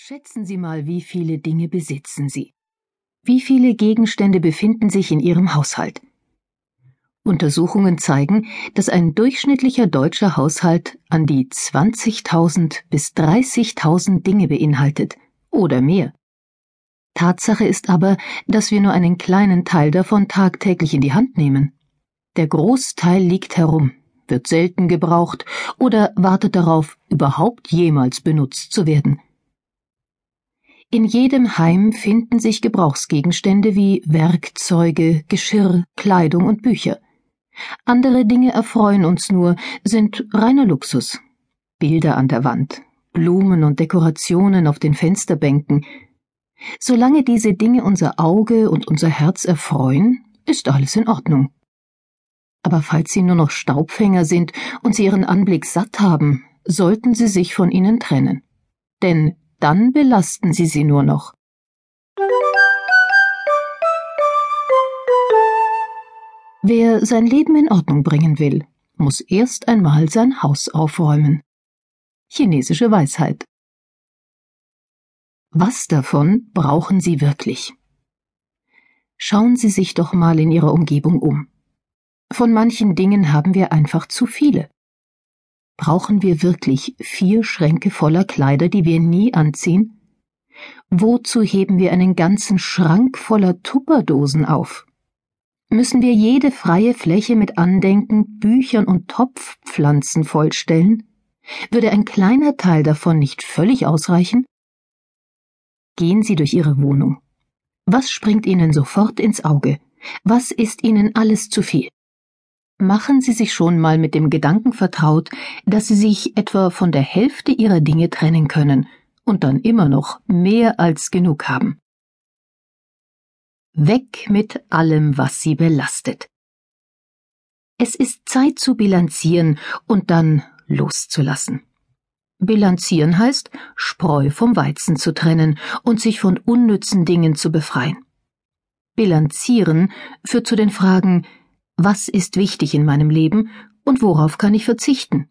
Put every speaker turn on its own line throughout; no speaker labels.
Schätzen Sie mal, wie viele Dinge besitzen Sie? Wie viele Gegenstände befinden sich in Ihrem Haushalt? Untersuchungen zeigen, dass ein durchschnittlicher deutscher Haushalt an die 20.000 bis 30.000 Dinge beinhaltet oder mehr. Tatsache ist aber, dass wir nur einen kleinen Teil davon tagtäglich in die Hand nehmen. Der Großteil liegt herum, wird selten gebraucht oder wartet darauf, überhaupt jemals benutzt zu werden. In jedem Heim finden sich Gebrauchsgegenstände wie Werkzeuge, Geschirr, Kleidung und Bücher. Andere Dinge erfreuen uns nur, sind reiner Luxus. Bilder an der Wand, Blumen und Dekorationen auf den Fensterbänken. Solange diese Dinge unser Auge und unser Herz erfreuen, ist alles in Ordnung. Aber falls sie nur noch Staubfänger sind und sie ihren Anblick satt haben, sollten sie sich von ihnen trennen. Denn dann belasten Sie sie nur noch. Wer sein Leben in Ordnung bringen will, muss erst einmal sein Haus aufräumen. Chinesische Weisheit. Was davon brauchen Sie wirklich? Schauen Sie sich doch mal in Ihrer Umgebung um. Von manchen Dingen haben wir einfach zu viele. Brauchen wir wirklich vier Schränke voller Kleider, die wir nie anziehen? Wozu heben wir einen ganzen Schrank voller Tupperdosen auf? Müssen wir jede freie Fläche mit Andenken, Büchern und Topfpflanzen vollstellen? Würde ein kleiner Teil davon nicht völlig ausreichen? Gehen Sie durch Ihre Wohnung. Was springt Ihnen sofort ins Auge? Was ist Ihnen alles zu viel? Machen Sie sich schon mal mit dem Gedanken vertraut, dass Sie sich etwa von der Hälfte Ihrer Dinge trennen können und dann immer noch mehr als genug haben. Weg mit allem, was Sie belastet. Es ist Zeit zu bilanzieren und dann loszulassen. Bilanzieren heißt, Spreu vom Weizen zu trennen und sich von unnützen Dingen zu befreien. Bilanzieren führt zu den Fragen, was ist wichtig in meinem Leben und worauf kann ich verzichten?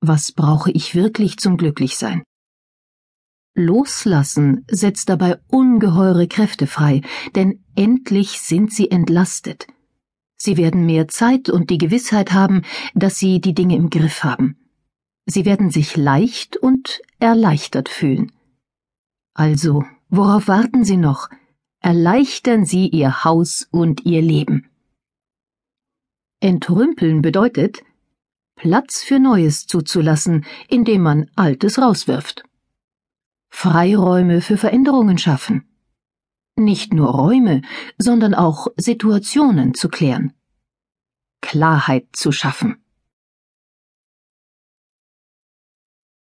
Was brauche ich wirklich zum Glücklichsein? Loslassen setzt dabei ungeheure Kräfte frei, denn endlich sind sie entlastet. Sie werden mehr Zeit und die Gewissheit haben, dass sie die Dinge im Griff haben. Sie werden sich leicht und erleichtert fühlen. Also, worauf warten Sie noch? Erleichtern Sie Ihr Haus und Ihr Leben. Entrümpeln bedeutet, Platz für Neues zuzulassen, indem man Altes rauswirft. Freiräume für Veränderungen schaffen. Nicht nur Räume, sondern auch Situationen zu klären. Klarheit zu schaffen.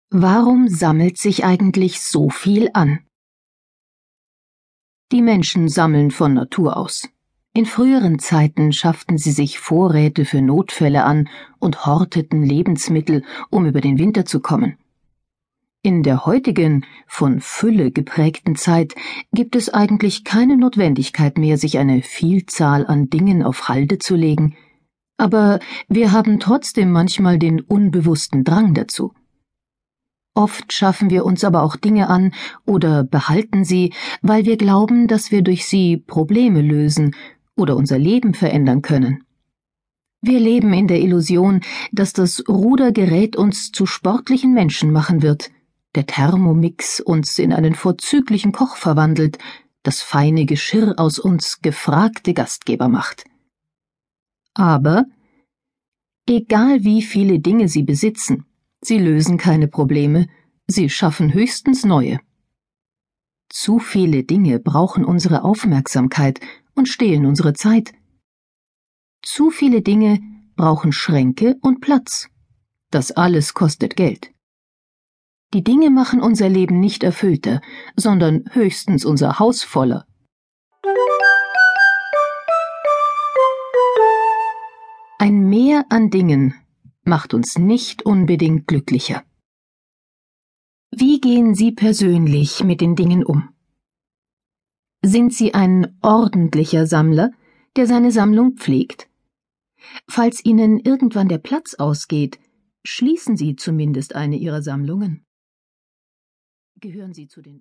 Warum sammelt sich eigentlich so viel an? Die Menschen sammeln von Natur aus. In früheren Zeiten schafften sie sich Vorräte für Notfälle an und horteten Lebensmittel, um über den Winter zu kommen. In der heutigen, von Fülle geprägten Zeit gibt es eigentlich keine Notwendigkeit mehr, sich eine Vielzahl an Dingen auf Halde zu legen, aber wir haben trotzdem manchmal den unbewussten Drang dazu. Oft schaffen wir uns aber auch Dinge an oder behalten sie, weil wir glauben, dass wir durch sie Probleme lösen oder unser Leben verändern können. Wir leben in der Illusion, dass das Rudergerät uns zu sportlichen Menschen machen wird, der Thermomix uns in einen vorzüglichen Koch verwandelt, das feine Geschirr aus uns gefragte Gastgeber macht. Aber egal wie viele Dinge sie besitzen, sie lösen keine Probleme, sie schaffen höchstens neue. Zu viele Dinge brauchen unsere Aufmerksamkeit und stehlen unsere Zeit. Zu viele Dinge brauchen Schränke und Platz. Das alles kostet Geld. Die Dinge machen unser Leben nicht erfüllter, sondern höchstens unser Haus voller. Ein Mehr an Dingen macht uns nicht unbedingt glücklicher. Wie gehen Sie persönlich mit den Dingen um? Sind Sie ein ordentlicher Sammler, der seine Sammlung pflegt? Falls Ihnen irgendwann der Platz ausgeht, schließen Sie zumindest eine Ihrer Sammlungen. Gehören Sie zu den